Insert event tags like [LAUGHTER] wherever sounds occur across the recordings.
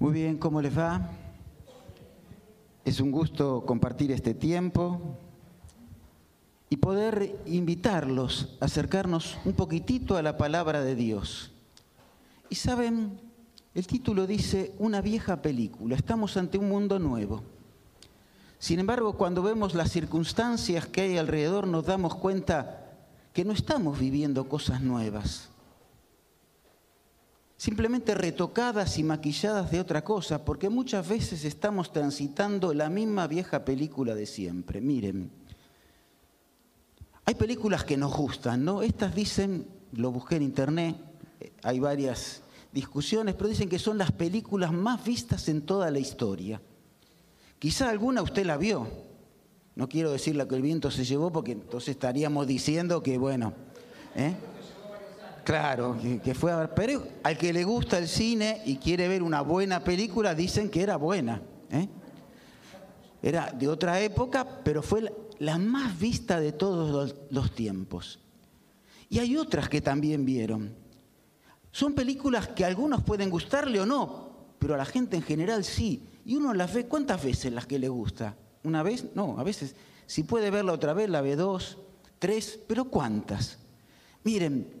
Muy bien, ¿cómo les va? Es un gusto compartir este tiempo y poder invitarlos a acercarnos un poquitito a la palabra de Dios. Y saben, el título dice Una vieja película, estamos ante un mundo nuevo. Sin embargo, cuando vemos las circunstancias que hay alrededor, nos damos cuenta que no estamos viviendo cosas nuevas simplemente retocadas y maquilladas de otra cosa, porque muchas veces estamos transitando la misma vieja película de siempre. Miren, hay películas que nos gustan, ¿no? Estas dicen, lo busqué en internet, hay varias discusiones, pero dicen que son las películas más vistas en toda la historia. Quizá alguna usted la vio. No quiero decir la que el viento se llevó, porque entonces estaríamos diciendo que, bueno, ¿eh? Claro, que, fue a ver. Pero al que le gusta el cine y quiere ver una buena película, dicen que era buena. ¿eh? Era de otra época, pero fue la más vista de todos los, tiempos. Y hay otras que también vieron. Son películas que a algunos pueden gustarle o no, pero a la gente en general sí. Y uno las ve, ¿cuántas veces las que le gusta? ¿Una vez? No, a veces. Si puede verla otra vez, la ve dos, tres, pero ¿cuántas? Miren,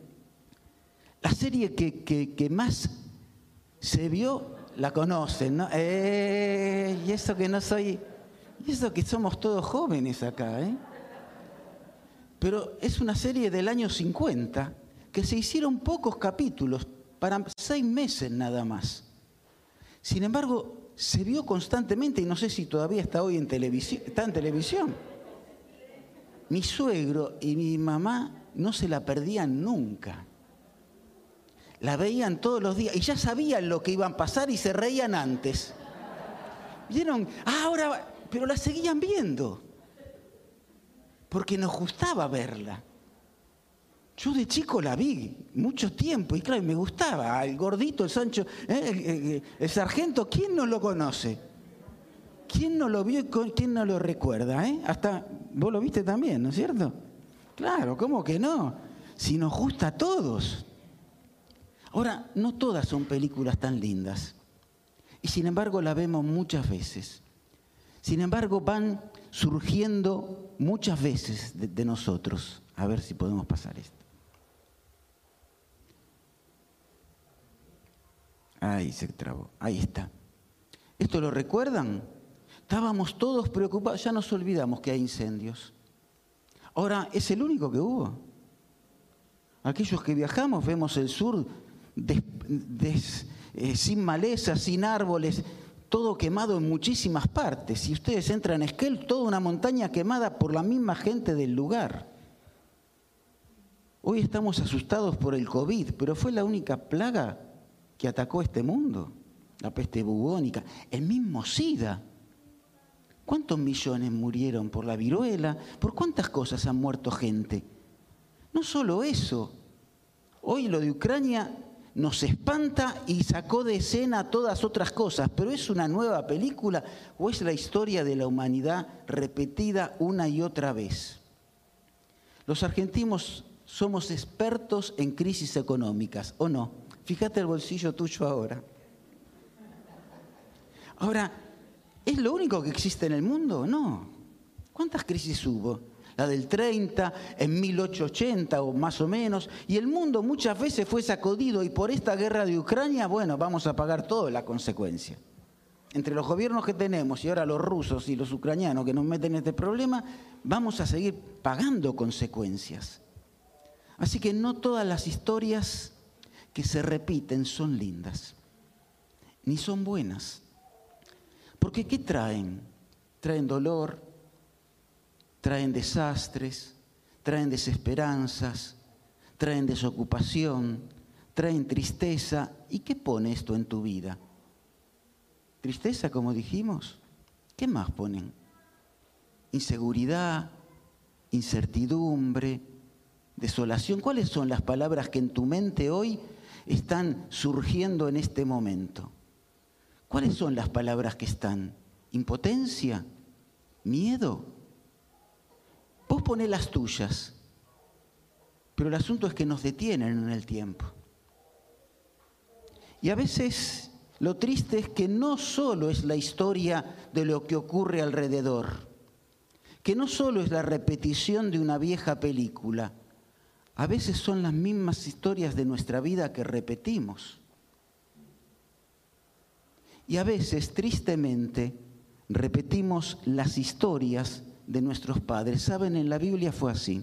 la serie que, más se vio, la conocen, ¿no? Eh, y eso que no soy, y eso que somos todos jóvenes acá, ¿eh? Pero es una serie del año 50 que se hicieron pocos capítulos, para seis meses nada más. Sin embargo, se vio constantemente y no sé si todavía está hoy en televisión, está en televisión. Mi suegro y mi mamá no se la perdían nunca la veían todos los días y ya sabían lo que iban a pasar y se reían antes. Vieron, ah, ahora, pero la seguían viendo, porque nos gustaba verla. Yo de chico la vi mucho tiempo y claro, me gustaba. El gordito, el Sancho, ¿eh? el, sargento, ¿quién no lo conoce? ¿Quién no lo vio y quién no lo recuerda? Eh? Hasta vos lo viste también, ¿no es cierto? Claro, ¿cómo que no? Si nos gusta a todos. Ahora, no todas son películas tan lindas. Y sin embargo la vemos muchas veces. Sin embargo, van surgiendo muchas veces de, nosotros. A ver si podemos pasar esto. Ahí se trabó. Ahí está. ¿Esto lo recuerdan? Estábamos todos preocupados, ya nos olvidamos que hay incendios. Ahora, ¿es el único que hubo? Aquellos que viajamos, vemos el sur eh, sin maleza, sin árboles, todo quemado en muchísimas partes. Si ustedes entran en Esquel, toda una montaña quemada por la misma gente del lugar. Hoy estamos asustados por el COVID, pero fue la única plaga que atacó este mundo, la peste bubónica, el mismo SIDA. ¿Cuántos millones murieron por la viruela? ¿Por cuántas cosas han muerto gente? No solo eso. Hoy lo de Ucrania nos espanta y sacó de escena todas otras cosas, pero ¿es una nueva película o es la historia de la humanidad repetida una y otra vez? Los argentinos somos expertos en crisis económicas, ¿o no? Fíjate el bolsillo tuyo ahora. Ahora, ¿es lo único que existe en el mundo? No. ¿Cuántas crisis hubo? La del 30, en 1880 o más o menos, y el mundo muchas veces fue sacudido y por esta guerra de Ucrania, bueno, vamos a pagar toda la consecuencia. Entre los gobiernos que tenemos y ahora los rusos y los ucranianos que nos meten en este problema, vamos a seguir pagando consecuencias. Así que no todas las historias que se repiten son lindas, ni son buenas. Porque ¿qué traen? Traen dolor, traen desastres, traen desesperanzas, traen desocupación, traen tristeza. ¿Y qué pone esto en tu vida? Tristeza, como dijimos. ¿Qué más ponen? Inseguridad, incertidumbre, desolación. ¿Cuáles son las palabras que en tu mente hoy están surgiendo en este momento? ¿Cuáles son las palabras que están? ¿Impotencia? ¿Miedo? Vos ponés las tuyas, pero el asunto es que nos detienen en el tiempo. Y a veces Lo triste es que no solo es la historia de lo que ocurre alrededor, que no solo es la repetición de una vieja película, a veces son las mismas historias de nuestra vida que repetimos. Y a veces, tristemente, repetimos las historias de nuestros padres. Saben, en la Biblia fue así.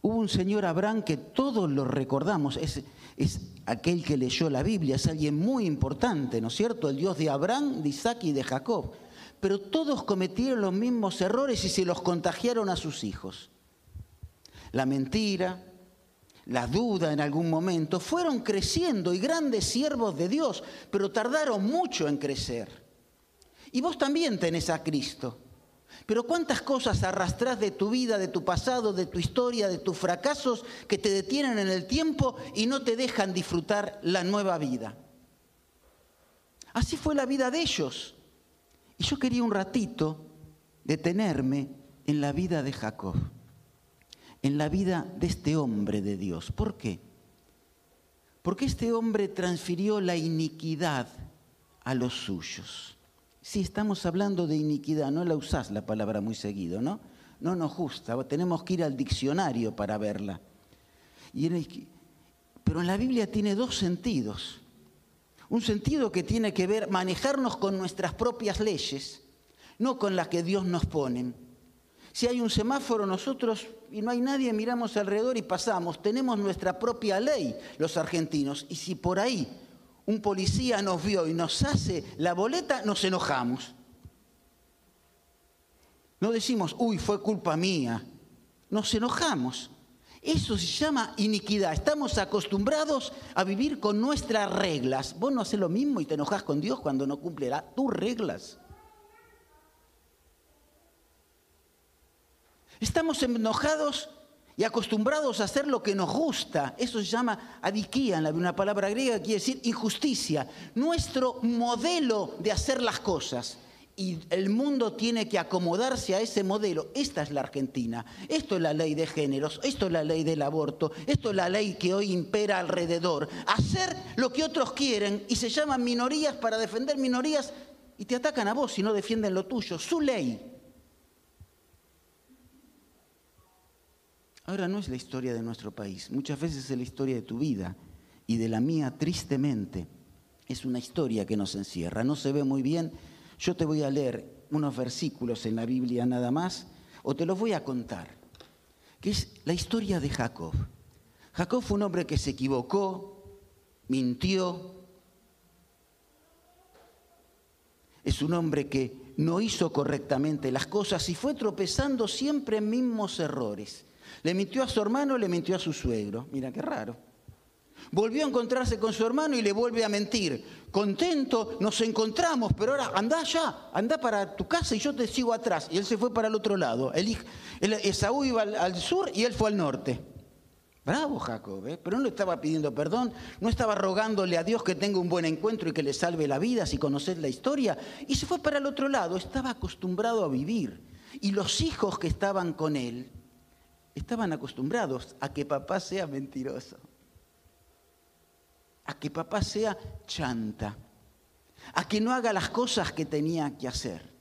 Hubo un señor Abraham que todos lo recordamos, es, es, aquel que leyó la Biblia, es alguien muy importante, ¿no es cierto? El Dios de Abraham, de Isaac y de Jacob. Pero todos cometieron los mismos errores y se los contagiaron a sus hijos. La mentira, la duda en algún momento, fueron creciendo y grandes siervos de Dios, pero tardaron mucho en crecer. Y vos también tenés a Cristo. Pero cuántas cosas arrastrás de tu vida, de tu pasado, de tu historia, de tus fracasos que te detienen en el tiempo y no te dejan disfrutar la nueva vida. Así fue la vida de ellos. Y yo quería un ratito detenerme en la vida de Jacob, en la vida de este hombre de Dios. ¿Por qué? Porque este hombre transfirió la iniquidad a los suyos. Si estamos hablando de iniquidad, no la usás la palabra muy seguido, ¿no? No nos gusta, tenemos que ir al diccionario para verla. pero en la Biblia tiene dos sentidos. Un sentido que tiene que ver manejarnos con nuestras propias leyes, no con las que Dios nos pone. Si hay un semáforo, nosotros y no hay nadie, miramos alrededor y pasamos. Tenemos nuestra propia ley, los argentinos. Y si por ahí un policía nos vio y nos hace la boleta, nos enojamos. No decimos, uy, fue culpa mía. Nos enojamos. Eso se llama iniquidad. Estamos acostumbrados a vivir con nuestras reglas. Vos no haces lo mismo y te enojas con Dios cuando no cumple tus reglas. Estamos enojados y acostumbrados a hacer lo que nos gusta. Eso se llama adiquía, una palabra griega que quiere decir injusticia. Nuestro modelo de hacer las cosas. Y el mundo tiene que acomodarse a ese modelo. Esta es la Argentina. Esto es la ley de géneros. Esto es la ley del aborto. Esto es la ley que hoy impera alrededor. Hacer lo que otros quieren y se llaman minorías para defender minorías y te atacan a vos si no defienden lo tuyo. Su ley. Ahora no es la historia de nuestro país, muchas veces es la historia de tu vida y de la mía, tristemente. Es una historia que nos encierra, no se ve muy bien. Yo te voy a leer unos versículos en la Biblia nada más, o te los voy a contar, que es la historia de Jacob. Jacob fue un hombre que se equivocó, mintió, es un hombre que no hizo correctamente las cosas y fue tropezando siempre en mismos errores. Le mintió a su hermano, le mintió a su suegro. Mira qué raro. Volvió a encontrarse con su hermano y le vuelve a mentir. Contento, nos encontramos, pero ahora anda ya, anda para tu casa y yo te sigo atrás. Y él se fue para el otro lado. El, Esaú iba al, sur y él fue al norte. Bravo Jacob, ¿eh? pero no le estaba pidiendo perdón, no estaba rogándole a Dios que tenga un buen encuentro y que le salve la vida si conoces la historia. Y se fue para el otro lado, estaba acostumbrado a vivir. Y los hijos que estaban con él estaban acostumbrados a que papá sea mentiroso, a que papá sea chanta, a que no haga las cosas que tenía que hacer.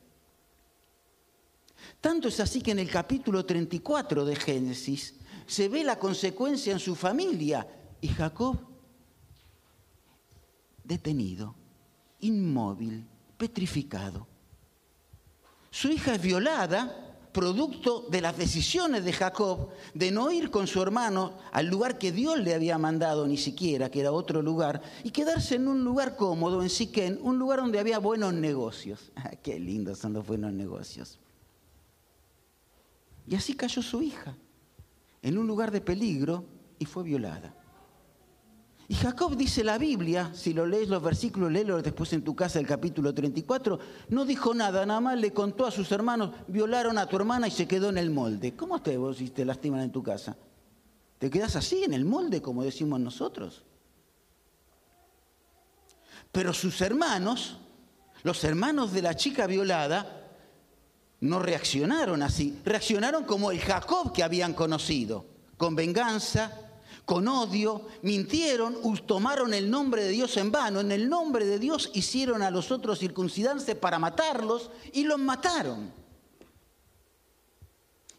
Tanto es así que en el capítulo 34 de Génesis se ve la consecuencia en su familia y Jacob detenido, inmóvil, petrificado. Su hija es violada producto de las decisiones de Jacob de no ir con su hermano al lugar que Dios le había mandado ni siquiera, que era otro lugar, y quedarse en un lugar cómodo, en Siquén, un lugar donde había buenos negocios. [LAUGHS] Qué lindos son los buenos negocios. Y así cayó su hija, en un lugar de peligro, y fue violada. Y Jacob dice la Biblia, si lo lees los versículos, léelo después en tu casa el capítulo 34, no dijo nada, nada más le contó a sus hermanos, violaron a tu hermana y se quedó en el molde. ¿Cómo te vos si te lastiman en tu casa? ¿Te quedas así en el molde, como decimos nosotros? Pero sus hermanos, los hermanos de la chica violada, no reaccionaron así, reaccionaron como el Jacob que habían conocido, con venganza, con odio, mintieron, tomaron el nombre de Dios en vano, en el nombre de Dios hicieron a los otros circuncidarse para matarlos y los mataron.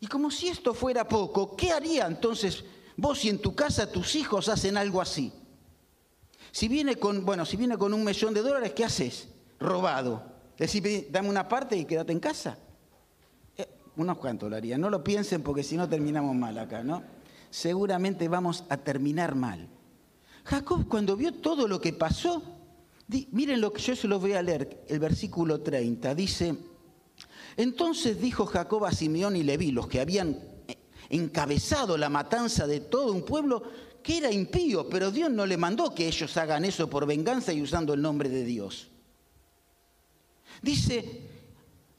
Y como si esto fuera poco, ¿qué haría entonces vos si en tu casa tus hijos hacen algo así? Si viene con, bueno, si viene con un millón de dólares, ¿qué haces? Robado. Decir, dame una parte y quédate en casa. Eh, unos cuantos lo harían. No lo piensen porque si no terminamos mal acá, ¿no? Seguramente vamos a terminar mal. Jacob cuando vio todo lo que pasó, miren lo que yo se lo voy a leer, el versículo 30, dice, entonces dijo Jacob a Simeón y Leví, los que habían encabezado la matanza de todo un pueblo, que era impío, pero Dios no le mandó que ellos hagan eso por venganza y usando el nombre de Dios. Dice,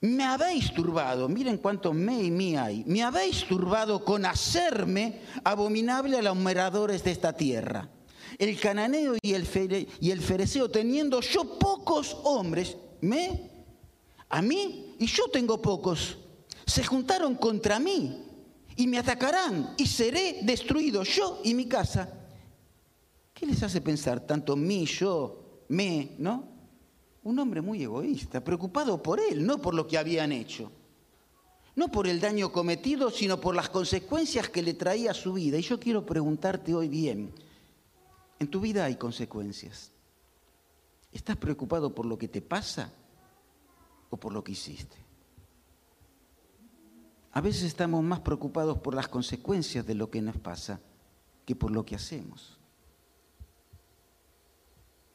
me habéis turbado, miren cuánto me y mí hay, me habéis turbado con hacerme abominable a los moradores de esta tierra. El cananeo y el, y el fereceo, teniendo yo pocos hombres, me a mí y yo tengo pocos. Se juntaron contra mí y me atacarán y seré destruido yo y mi casa. ¿Qué les hace pensar tanto mí, yo, me, no? Un hombre muy egoísta, preocupado por él, no por lo que habían hecho. No por el daño cometido, sino por las consecuencias que le traía su vida. Y yo quiero preguntarte hoy bien, ¿en tu vida hay consecuencias? ¿Estás preocupado por lo que te pasa? o por lo que hiciste. A veces estamos más preocupados por las consecuencias de lo que nos pasa que por lo que hacemos.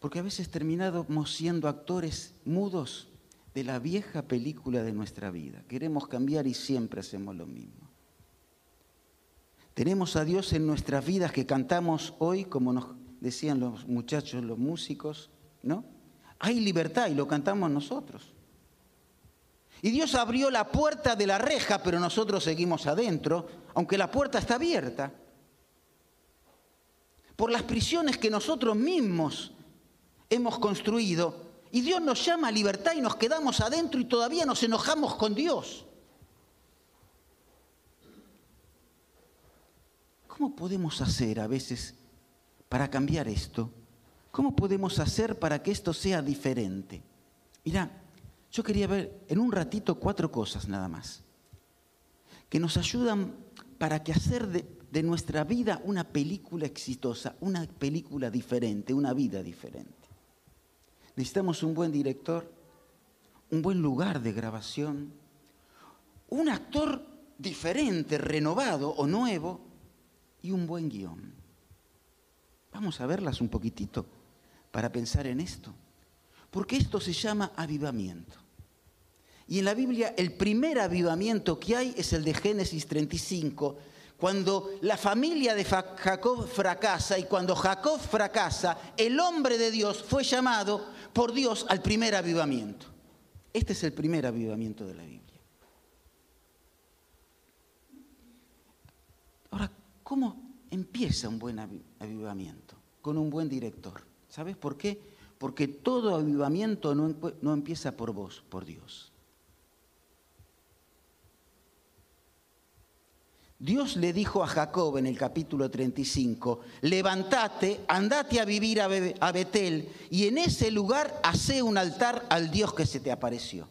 Porque a veces terminamos siendo actores mudos de la vieja película de nuestra vida. Queremos cambiar y siempre hacemos lo mismo. Tenemos a Dios en nuestras vidas que cantamos hoy, como nos decían los muchachos, los músicos, ¿no? Hay libertad y lo cantamos nosotros. Y Dios abrió la puerta de la reja, pero nosotros seguimos adentro, aunque la puerta está abierta. Por las prisiones que nosotros mismos hemos construido. Y Dios nos llama a libertad y nos quedamos adentro y todavía nos enojamos con Dios. ¿Cómo podemos hacer a veces para cambiar esto? ¿Cómo podemos hacer para que esto sea diferente? Mira, yo quería ver en un ratito cuatro cosas nada más, que nos ayudan para que hacer de, nuestra vida una película exitosa, una película diferente, una vida diferente. Necesitamos un buen director, un buen lugar de grabación, un actor diferente, renovado o nuevo y un buen guion. Vamos a verlas un poquitito para pensar en esto, porque esto se llama avivamiento. Y en la Biblia el primer avivamiento que hay es el de Génesis 35, cuando la familia de Jacob fracasa y cuando Jacob fracasa, el hombre de Dios fue llamado por Dios al primer avivamiento. Este es el primer avivamiento de la Biblia. Ahora, ¿cómo empieza un buen avivamiento? Con un buen director. ¿Sabes por qué? Porque todo avivamiento no, no empieza por vos, por Dios. Dios le dijo a Jacob en el capítulo 35, levántate, andate a vivir a Betel y en ese lugar hace un altar al Dios que se te apareció.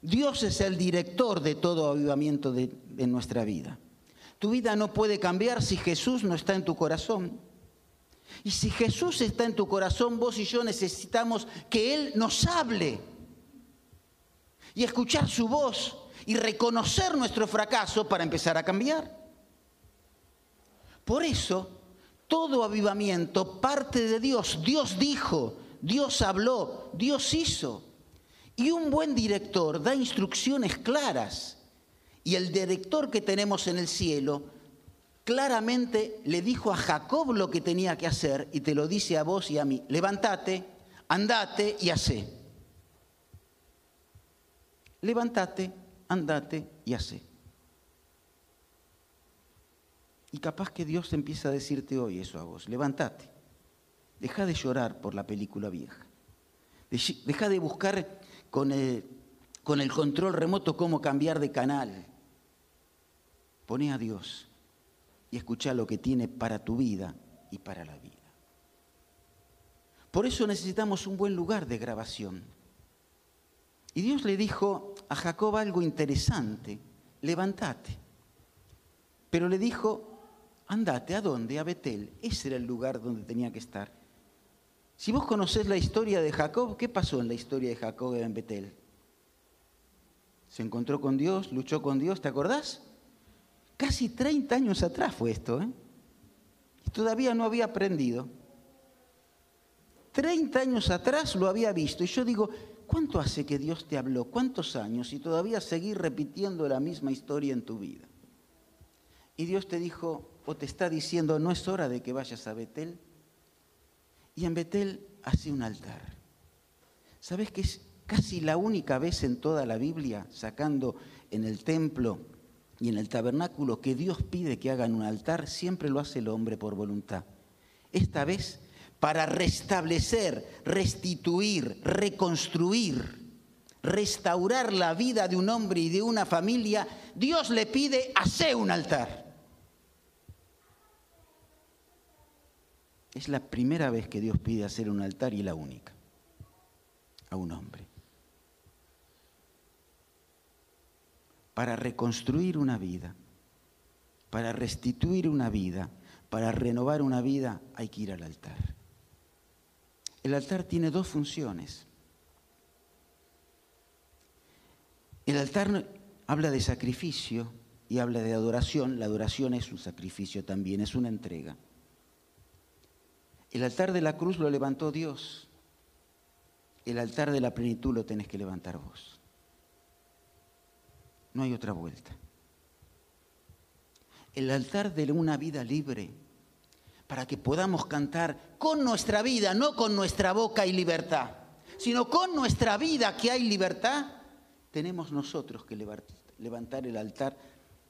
Dios es el director de todo avivamiento de nuestra vida. Tu vida no puede cambiar si Jesús no está en tu corazón. Y si Jesús está en tu corazón, vos y yo necesitamos que Él nos hable y escuchar su voz y reconocer nuestro fracaso para empezar a cambiar. Por eso, todo avivamiento parte de Dios. Dios dijo, Dios habló, Dios hizo. Y un buen director da instrucciones claras. Y el director que tenemos en el cielo claramente le dijo a Jacob lo que tenía que hacer y te lo dice a vos y a mí. Levántate, andate y hacé. Levántate, andate y hace. Y capaz que Dios empieza a decirte hoy eso a vos, levántate, deja de llorar por la película vieja, deja de buscar con el, con el control remoto cómo cambiar de canal, pone a Dios y escucha lo que tiene para tu vida y para la vida. Por eso necesitamos un buen lugar de grabación. Y Dios le dijo a Jacob algo interesante, levántate. Pero le dijo, andate, ¿a dónde? A Betel. Ese era el lugar donde tenía que estar. Si vos conocés la historia de Jacob, ¿qué pasó en la historia de Jacob en Betel? Se encontró con Dios, luchó con Dios, ¿te acordás? Casi 30 años atrás fue esto, ¿eh? Y todavía no había aprendido. 30 años atrás lo había visto. Y yo digo, ¿cuánto hace que Dios te habló? ¿Cuántos años? Y todavía seguir repitiendo la misma historia en tu vida. Y Dios te dijo, o te está diciendo, no es hora de que vayas a Betel. Y en Betel hace un altar. ¿Sabes que es casi la única vez en toda la Biblia, sacando en el templo y en el tabernáculo, que Dios pide que hagan un altar, siempre lo hace el hombre por voluntad. Esta vez, para restablecer, restituir, reconstruir, restaurar la vida de un hombre y de una familia, Dios le pide, hacer un altar. Es la primera vez que Dios pide hacer un altar y la única a un hombre. para reconstruir una vida, para restituir una vida, para renovar una vida, hay que ir al altar. El altar tiene dos funciones. El altar habla de sacrificio y habla de adoración. La adoración es un sacrificio también, es una entrega. El altar de la cruz lo levantó Dios. El altar de la plenitud lo tenés que levantar vos. No hay otra vuelta. El altar de una vida libre, para que podamos cantar con nuestra vida, no con nuestra boca y libertad, sino con nuestra vida que hay libertad, tenemos nosotros que levantar el altar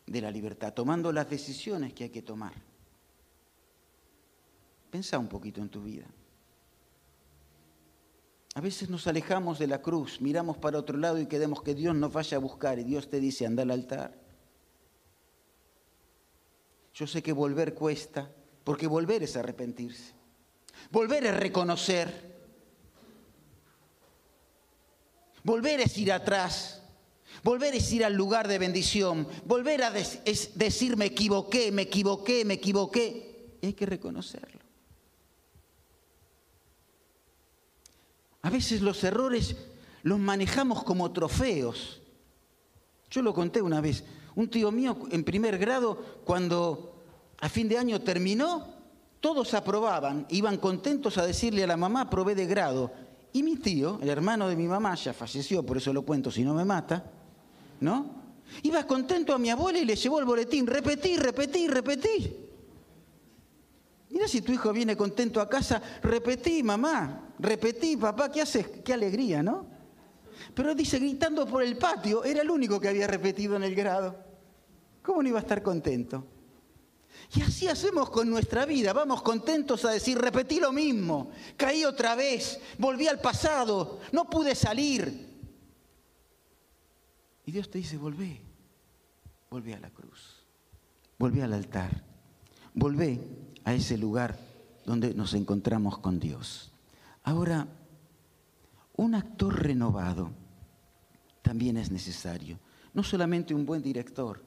de la libertad, tomando las decisiones que hay que tomar. Pensa un poquito en tu vida. A veces nos alejamos de la cruz, miramos para otro lado y queremos que Dios nos vaya a buscar y Dios te dice, anda al altar. Yo sé que volver cuesta, porque volver es arrepentirse. Volver es reconocer. Volver es ir atrás. Volver es ir al lugar de bendición. Volver a es decir me equivoqué, me equivoqué, me equivoqué. Y hay que reconocerlo. A veces los errores los manejamos como trofeos. Yo lo conté una vez. Un tío mío en primer grado, cuando a fin de año terminó, todos aprobaban, iban contentos a decirle a la mamá, aprobé de grado. Y mi tío, el hermano de mi mamá, ya falleció, por eso lo cuento si no me mata, ¿no? Iba contento a mi abuela y le llevó el boletín, repetí, repetí, repetí. Mira si tu hijo viene contento a casa, repetí, mamá, repetí, papá, ¿qué haces? Qué alegría, ¿no? Pero dice, gritando por el patio, era el único que había repetido en el grado. ¿Cómo no iba a estar contento? Y así hacemos con nuestra vida, vamos contentos a decir, repetí lo mismo, caí otra vez, volví al pasado, no pude salir. Y Dios te dice, volvé, volvé a la cruz, volvé al altar, volvé a ese lugar donde nos encontramos con Dios. Ahora, un actor renovado también es necesario. No solamente un buen director,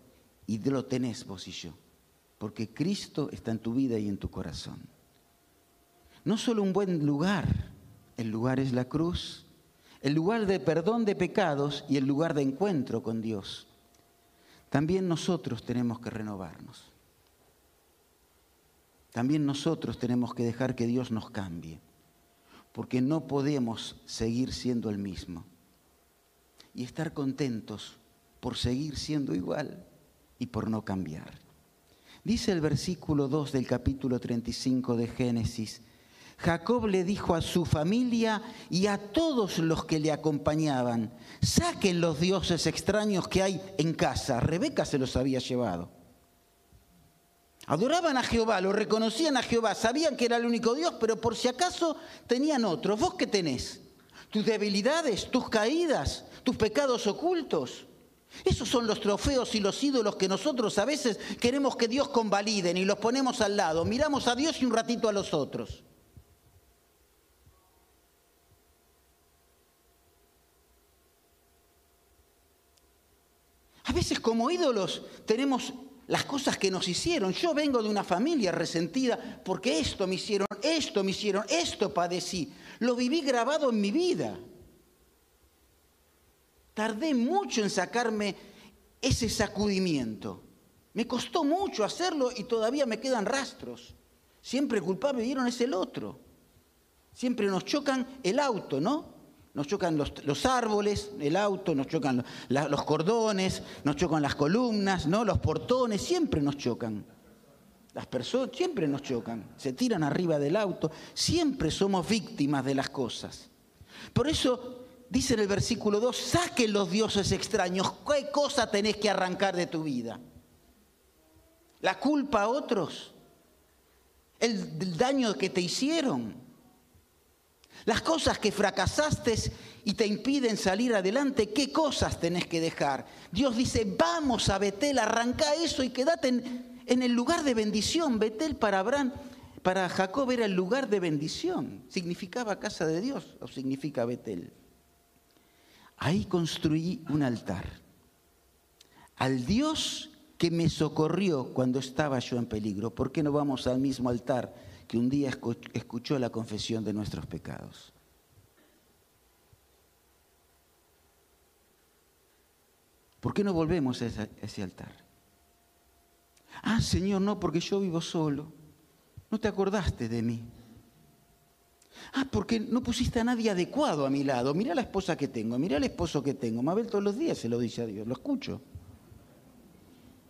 y lo tenés vos y yo, porque Cristo está en tu vida y en tu corazón. No solo un buen lugar, el lugar es la cruz, el lugar de perdón de pecados y el lugar de encuentro con Dios. También nosotros tenemos que renovarnos. También nosotros tenemos que dejar que Dios nos cambie, porque no podemos seguir siendo el mismo y estar contentos por seguir siendo igual y por no cambiar. Dice el versículo 2 del capítulo 35 de Génesis, Jacob le dijo a su familia y a todos los que le acompañaban, saquen los dioses extraños que hay en casa. Rebeca se los había llevado. Adoraban a Jehová, lo reconocían a Jehová, sabían que era el único Dios, pero por si acaso tenían otros. ¿Vos qué tenés? Tus debilidades, tus caídas, tus pecados ocultos. Esos son los trofeos y los ídolos que nosotros a veces queremos que Dios convaliden y los ponemos al lado. Miramos a Dios y un ratito a los otros. A veces como ídolos tenemos las cosas que nos hicieron. Yo vengo de una familia resentida porque esto me hicieron, esto me hicieron, esto padecí. Lo viví grabado en mi vida. Tardé mucho en sacarme ese sacudimiento. Me costó mucho hacerlo y todavía me quedan rastros. Siempre culpable vieron es el otro. Siempre nos chocan el auto, ¿no? Nos chocan los, árboles, el auto, nos chocan los, cordones, nos chocan las columnas, ¿no? los portones, siempre nos chocan. Las personas siempre nos chocan, se tiran arriba del auto, siempre somos víctimas de las cosas. Por eso dice en el versículo 2, saquen los dioses extraños, ¿qué cosa tenés que arrancar de tu vida? ¿La culpa a otros? ¿El daño que te hicieron? Las cosas que fracasaste y te impiden salir adelante, ¿qué cosas tenés que dejar? Dios dice, vamos a Betel, arranca eso y quédate en, el lugar de bendición. Betel para Abraham, para Jacob era el lugar de bendición. ¿Significaba casa de Dios o significa Betel? Ahí construí un altar. Al Dios que me socorrió cuando estaba yo en peligro. ¿Por qué no vamos al mismo altar? que un día escuchó la confesión de nuestros pecados. ¿Por qué no volvemos a ese, altar? Ah, Señor, no, porque yo vivo solo. No te acordaste de mí. Ah, porque no pusiste a nadie adecuado a mi lado. Mira la esposa que tengo, mira el esposo que tengo. Mabel todos los días se lo dice a Dios, lo escucho.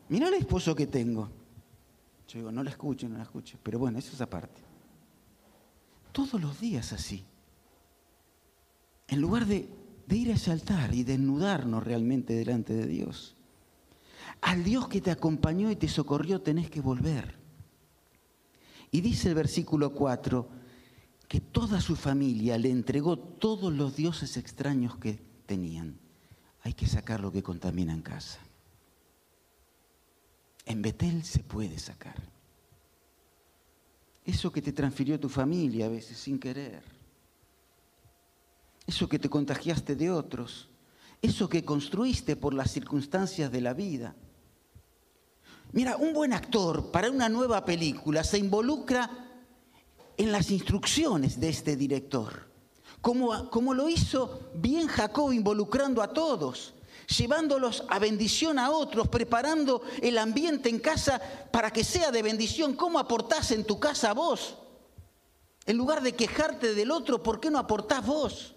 Mira el esposo que tengo. Yo digo, no la escucho, no la escucho. Pero bueno, eso es aparte. Todos los días así. En lugar de, de ir a ese altar y desnudarnos realmente delante de Dios. Al Dios que te acompañó y te socorrió tenés que volver. Y dice el versículo 4 que toda su familia le entregó todos los dioses extraños que tenían. Hay que sacar lo que contamina en casa. En Betel se puede sacar. Eso que te transfirió tu familia a veces sin querer. Eso que te contagiaste de otros. Eso que construiste por las circunstancias de la vida. Mira, un buen actor para una nueva película se involucra en las instrucciones de este director. Como, como lo hizo bien Jacob involucrando a todos llevándolos a bendición a otros, preparando el ambiente en casa para que sea de bendición. ¿Cómo aportás en tu casa vos? En lugar de quejarte del otro, ¿por qué no aportás vos?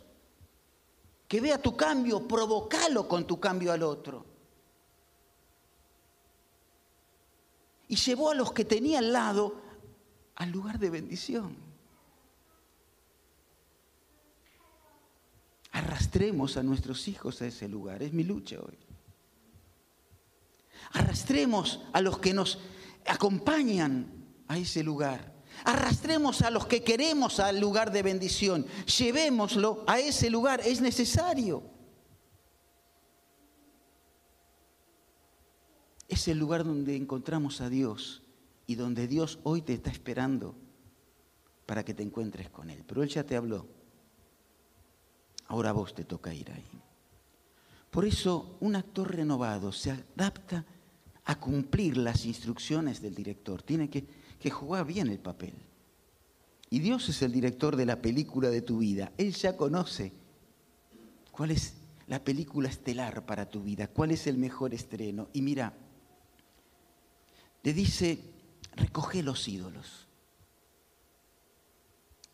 Que vea tu cambio, provocalo con tu cambio al otro. Y llevó a los que tenía al lado al lugar de bendición. arrastremos a nuestros hijos a ese lugar. Es mi lucha hoy. Arrastremos a los que nos acompañan a ese lugar. Arrastremos a los que queremos al lugar de bendición. Llevémoslo a ese lugar. Es necesario. Es el lugar donde encontramos a Dios y donde Dios hoy te está esperando para que te encuentres con Él. Pero Él ya te habló. Ahora vos te toca ir ahí. Por eso un actor renovado se adapta a cumplir las instrucciones del director. Tiene que, que jugar bien el papel. Y Dios es el director de la película de tu vida. Él ya conoce cuál es la película estelar para tu vida, cuál es el mejor estreno. Y mira, le dice, recoge los ídolos,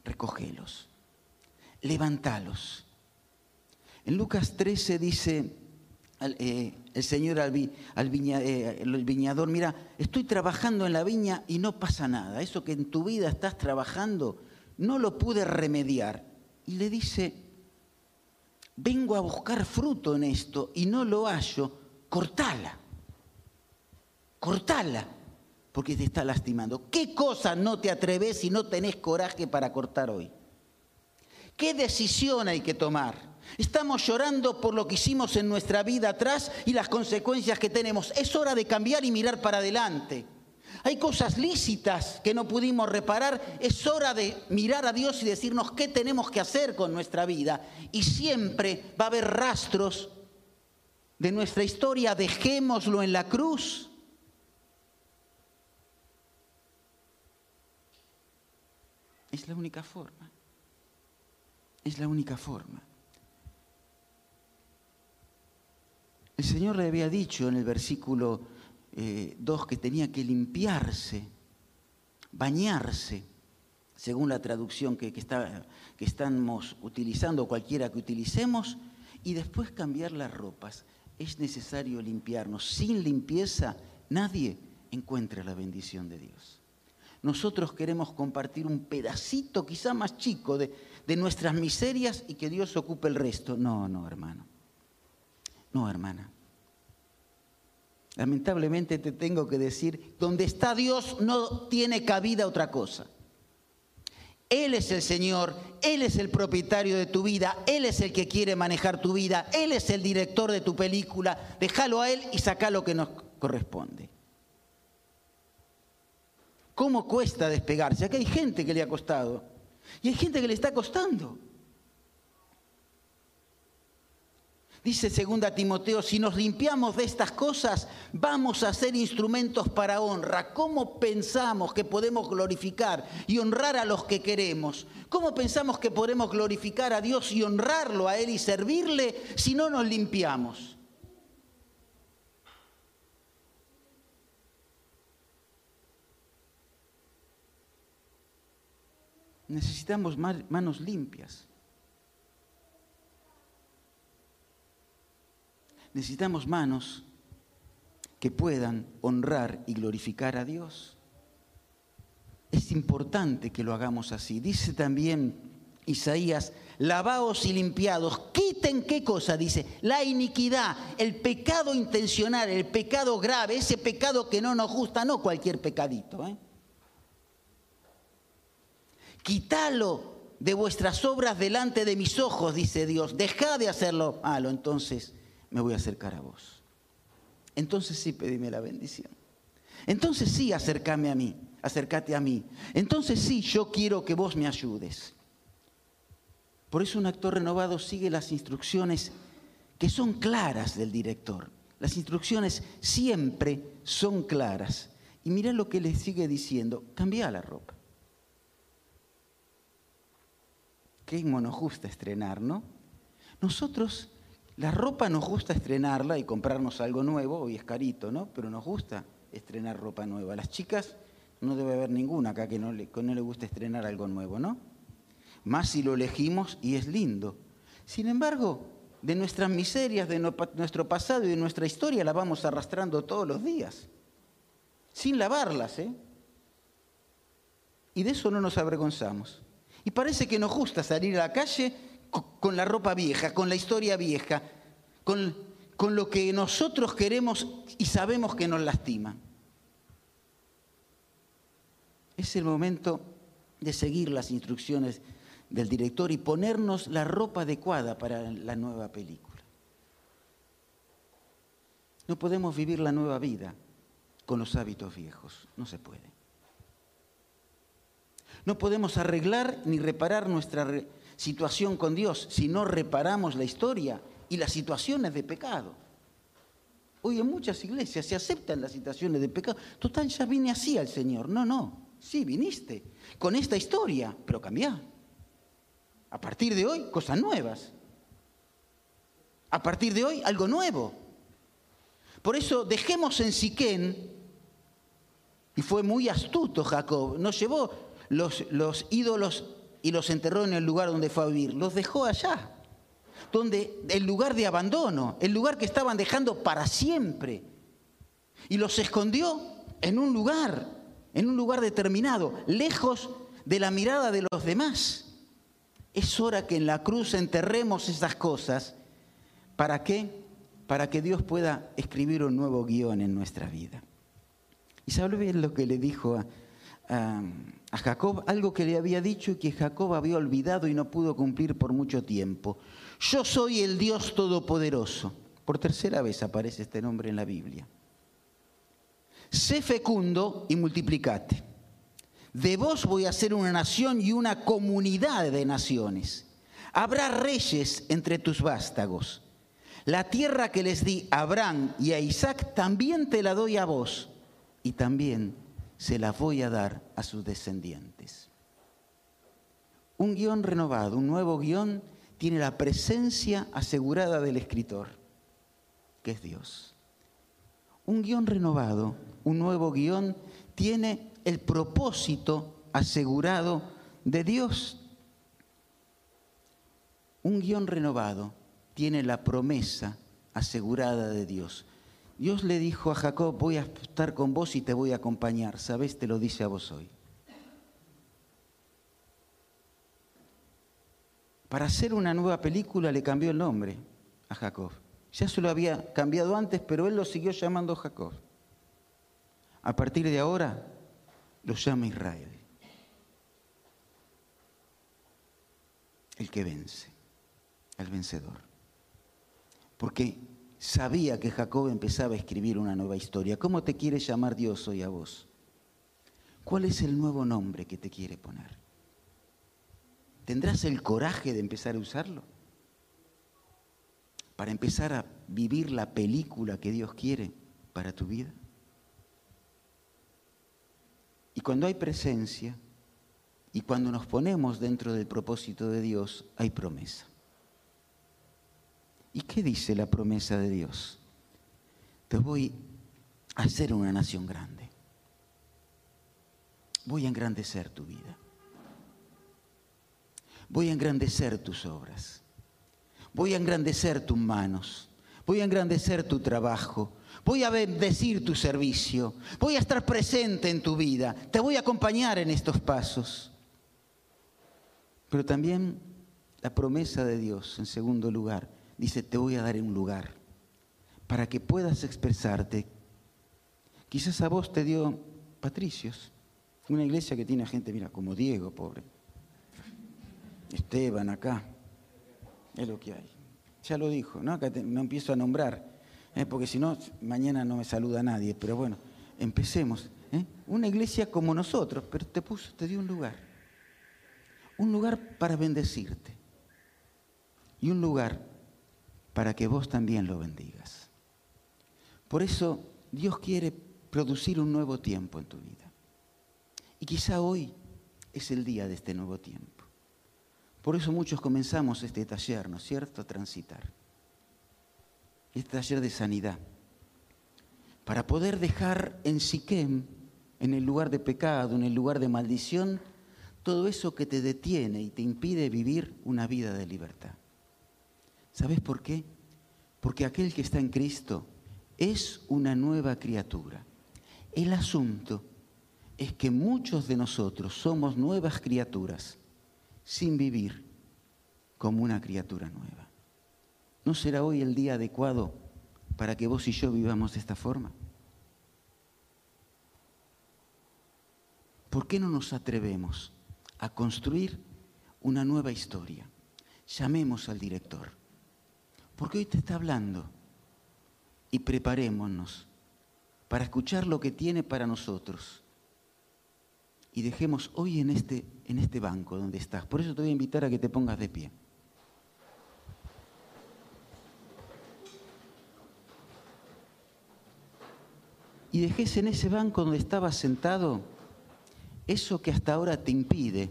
recógelos, levantalos en Lucas 13 dice eh, el Señor al, eh, el viñador, mira, estoy trabajando en la viña y no pasa nada. Eso que en tu vida estás trabajando, no lo pude remediar. Y le dice, vengo a buscar fruto en esto y no lo hallo, cortala. Cortala, porque te está lastimando. ¿Qué cosa no te atreves y no tenés coraje para cortar hoy? ¿Qué decisión hay que tomar? Estamos llorando por lo que hicimos en nuestra vida atrás y las consecuencias que tenemos. Es hora de cambiar y mirar para adelante. Hay cosas lícitas que no pudimos reparar. Es hora de mirar a Dios y decirnos qué tenemos que hacer con nuestra vida. Y siempre va a haber rastros de nuestra historia. Dejémoslo en la cruz. Es la única forma. Es la única forma. El Señor le había dicho en el versículo 2 eh, que tenía que limpiarse, bañarse, según la traducción que, está, que estamos utilizando, cualquiera que utilicemos, y después cambiar las ropas. Es necesario limpiarnos. Sin limpieza nadie encuentra la bendición de Dios. Nosotros queremos compartir un pedacito quizá más chico de, de nuestras miserias y que Dios ocupe el resto. No, no, hermano. No, hermana. Lamentablemente te tengo que decir, donde está Dios no tiene cabida otra cosa. Él es el Señor, Él es el propietario de tu vida, Él es el que quiere manejar tu vida, Él es el director de tu película. Déjalo a Él y saca lo que nos corresponde. ¿Cómo cuesta despegarse? Aquí hay gente que le ha costado y hay gente que le está costando. Dice 2 Timoteo, si nos limpiamos de estas cosas, vamos a ser instrumentos para honra. ¿Cómo pensamos que podemos glorificar y honrar a los que queremos? ¿Cómo pensamos que podemos glorificar a Dios y honrarlo a Él y servirle si no nos limpiamos? Necesitamos manos limpias. necesitamos manos que puedan honrar y glorificar a Dios. Es importante que lo hagamos así. Dice también Isaías, lavaos y limpiados, quiten qué cosa, dice, la iniquidad, el pecado intencional, el pecado grave, ese pecado que no nos gusta, no cualquier pecadito. ¿eh? Quítalo de vuestras obras delante de mis ojos, dice Dios, dejad de hacerlo malo, entonces me voy a acercar a vos. Entonces sí, pedime la bendición. Entonces sí, acércame a mí, acércate a mí. Entonces sí, yo quiero que vos me ayudes. Por eso un actor renovado sigue las instrucciones que son claras del director. Las instrucciones siempre son claras. Y mira lo que le sigue diciendo, cambia la ropa. Qué mono justa estrenar, ¿no? Nosotros la ropa nos gusta estrenarla y comprarnos algo nuevo, hoy es carito, ¿no? Pero nos gusta estrenar ropa nueva. Las chicas no debe haber ninguna acá que no le, que no le guste estrenar algo nuevo, ¿no? Más si lo elegimos y es lindo. Sin embargo, de nuestras miserias, de nuestro pasado y de nuestra historia la vamos arrastrando todos los días, sin lavarlas, ¿eh? Y de eso no nos avergonzamos. Y parece que nos gusta salir a la calle con la ropa vieja, con la historia vieja, con, con lo que nosotros queremos y sabemos que nos lastima. Es el momento de seguir las instrucciones del director y ponernos la ropa adecuada para la nueva película. No podemos vivir la nueva vida con los hábitos viejos, no se puede. No podemos arreglar ni reparar nuestra situación con Dios si no reparamos la historia y las situaciones de pecado. Hoy en muchas iglesias se aceptan las situaciones de pecado. Total, ya vine así al Señor. No, no. Sí, viniste con esta historia, pero cambia. A partir de hoy, cosas nuevas. A partir de hoy, algo nuevo. Por eso dejemos en Siquén, y fue muy astuto Jacob, nos llevó los, los ídolos y los enterró en el lugar donde fue a vivir. Los dejó allá, donde el lugar de abandono, el lugar que estaban dejando para siempre. Y los escondió en un lugar, en un lugar determinado, lejos de la mirada de los demás. Es hora que en la cruz enterremos esas cosas. ¿Para qué? Para que Dios pueda escribir un nuevo guion en nuestra vida. Y sabe bien lo que le dijo a, a Jacob algo que le había dicho y que Jacob había olvidado y no pudo cumplir por mucho tiempo. Yo soy el Dios Todopoderoso. Por tercera vez aparece este nombre en la Biblia. Sé fecundo y multiplicate. De vos voy a ser una nación y una comunidad de naciones. Habrá reyes entre tus vástagos. La tierra que les di a Abraham y a Isaac también te la doy a vos y también se la voy a dar a sus descendientes. Un guion renovado, un nuevo guion, tiene la presencia asegurada del escritor, que es Dios. Un guion renovado, un nuevo guion, tiene el propósito asegurado de Dios. Un guion renovado tiene la promesa asegurada de Dios. Dios le dijo a Jacob, voy a estar con vos y te voy a acompañar. ¿Sabes? Te lo dice a vos hoy. Para hacer una nueva película le cambió el nombre a Jacob. Ya se lo había cambiado antes, pero él lo siguió llamando Jacob. A partir de ahora lo llama Israel. El que vence, el vencedor. Porque sabía que Jacob empezaba a escribir una nueva historia. ¿Cómo te quiere llamar Dios hoy a vos? ¿Cuál es el nuevo nombre que te quiere poner? ¿Tendrás el coraje de empezar a usarlo? Para empezar a vivir la película que Dios quiere para tu vida. Y cuando hay presencia y cuando nos ponemos dentro del propósito de Dios, hay promesa. ¿Y qué dice la promesa de Dios? Te voy a hacer una nación grande. Voy a engrandecer tu vida. Voy a engrandecer tus obras. Voy a engrandecer tus manos. Voy a engrandecer tu trabajo. Voy a bendecir tu servicio. Voy a estar presente en tu vida. Te voy a acompañar en estos pasos. Pero también la promesa de Dios, en segundo lugar, dice, te voy a dar un lugar para que puedas expresarte. Quizás a vos te dio Patricios, una iglesia que tiene gente, mira, como Diego, pobre. Esteban acá. Es lo que hay. Ya lo dijo, ¿no? Acá no empiezo a nombrar, ¿eh? porque si no, mañana no me saluda nadie. Pero bueno, empecemos. ¿eh? Una iglesia como nosotros, pero te puso, te dio un lugar. Un lugar para bendecirte. Y un lugar para que vos también lo bendigas. Por eso Dios quiere producir un nuevo tiempo en tu vida. Y quizá hoy es el día de este nuevo tiempo. Por eso muchos comenzamos este taller, ¿no es cierto?, a transitar. Este taller de sanidad. Para poder dejar en Siquem, en el lugar de pecado, en el lugar de maldición, todo eso que te detiene y te impide vivir una vida de libertad. ¿Sabes por qué? Porque aquel que está en Cristo es una nueva criatura. El asunto es que muchos de nosotros somos nuevas criaturas sin vivir como una criatura nueva. ¿No será hoy el día adecuado para que vos y yo vivamos de esta forma? ¿Por qué no nos atrevemos a construir una nueva historia? Llamemos al director porque hoy te está hablando. Y preparémonos para escuchar lo que tiene para nosotros. Y dejemos hoy en este, en este banco donde estás. Por eso te voy a invitar a que te pongas de pie. Y dejes en ese banco donde estabas sentado eso que hasta ahora te impide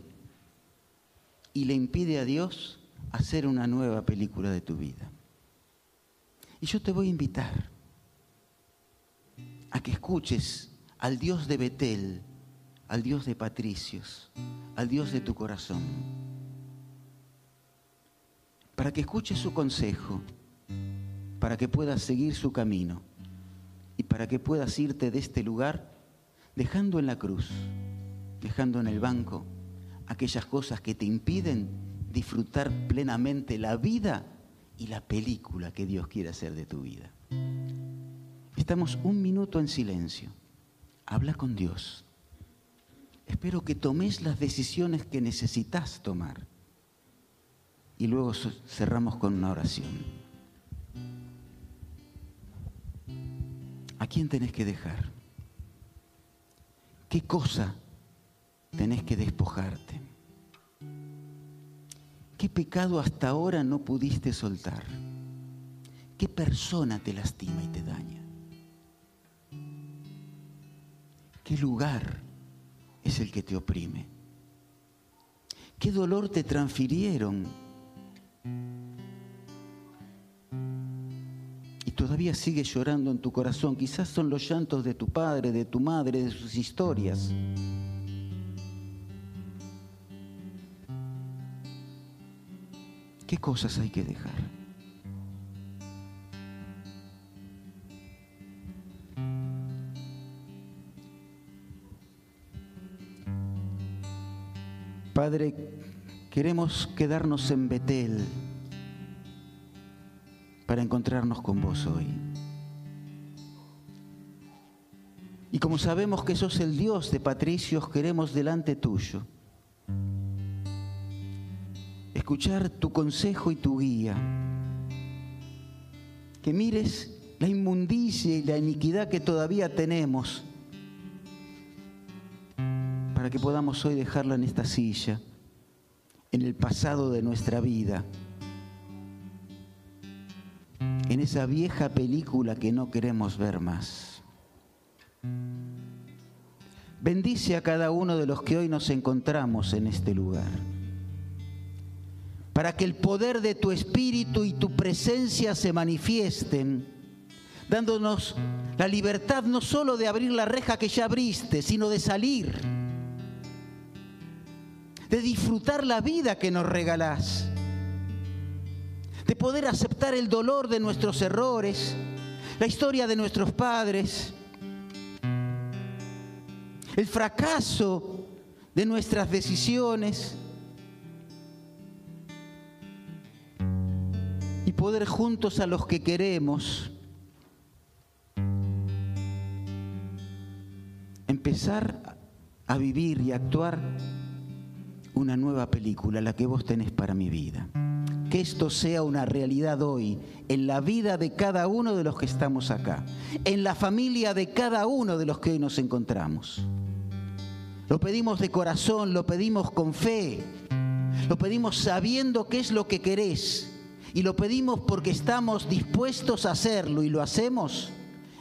y le impide a Dios hacer una nueva película de tu vida. Y yo te voy a invitar a que escuches al Dios de Betel, al Dios de Patricios, al Dios de tu corazón, para que escuches su consejo, para que puedas seguir su camino y para que puedas irte de este lugar dejando en la cruz, dejando en el banco aquellas cosas que te impiden disfrutar plenamente la vida y la película que Dios quiere hacer de tu vida. Estamos un minuto en silencio. Habla con Dios. Espero que tomes las decisiones que necesitas tomar. Y luego cerramos con una oración. ¿A quién tenés que dejar? ¿Qué cosa tenés que despojarte? ¿Qué pecado hasta ahora no pudiste soltar? ¿Qué persona te lastima y te daña? ¿Qué lugar es el que te oprime? ¿Qué dolor te transfirieron? Y todavía sigues llorando en tu corazón. Quizás son los llantos de tu padre, de tu madre, de sus historias. ¿Qué cosas hay que dejar? Padre, queremos quedarnos en Betel para encontrarnos con vos hoy. Y como sabemos que sos el Dios de patricios, queremos delante tuyo escuchar tu consejo y tu guía. Que mires la inmundicia y la iniquidad que todavía tenemos para que podamos hoy dejarla en esta silla, en el pasado de nuestra vida, en esa vieja película que no queremos ver más. Bendice a cada uno de los que hoy nos encontramos en este lugar, para que el poder de tu espíritu y tu presencia se manifiesten, dándonos la libertad no solo de abrir la reja que ya abriste, sino de salir de disfrutar la vida que nos regalás, de poder aceptar el dolor de nuestros errores, la historia de nuestros padres, el fracaso de nuestras decisiones poder juntos a los que queremos empezar a vivir y actuar una nueva película, la que vos tenés para mi vida. Que esto sea una realidad hoy en la vida de cada uno de los que estamos acá, en la familia de cada uno de los que hoy nos encontramos. Lo pedimos de corazón, lo pedimos con fe, lo pedimos sabiendo qué es lo que querés y lo pedimos porque estamos dispuestos a hacerlo y lo hacemos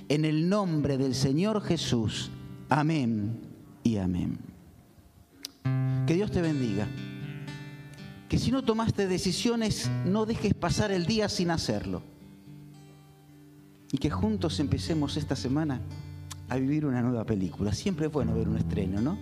en el nombre del Señor Jesús. Amén y amén. Que Dios te bendiga. Que si no tomaste decisiones, no dejes pasar el día sin hacerlo. Y que juntos empecemos esta semana a vivir una nueva película. Siempre es bueno ver un estreno, ¿no?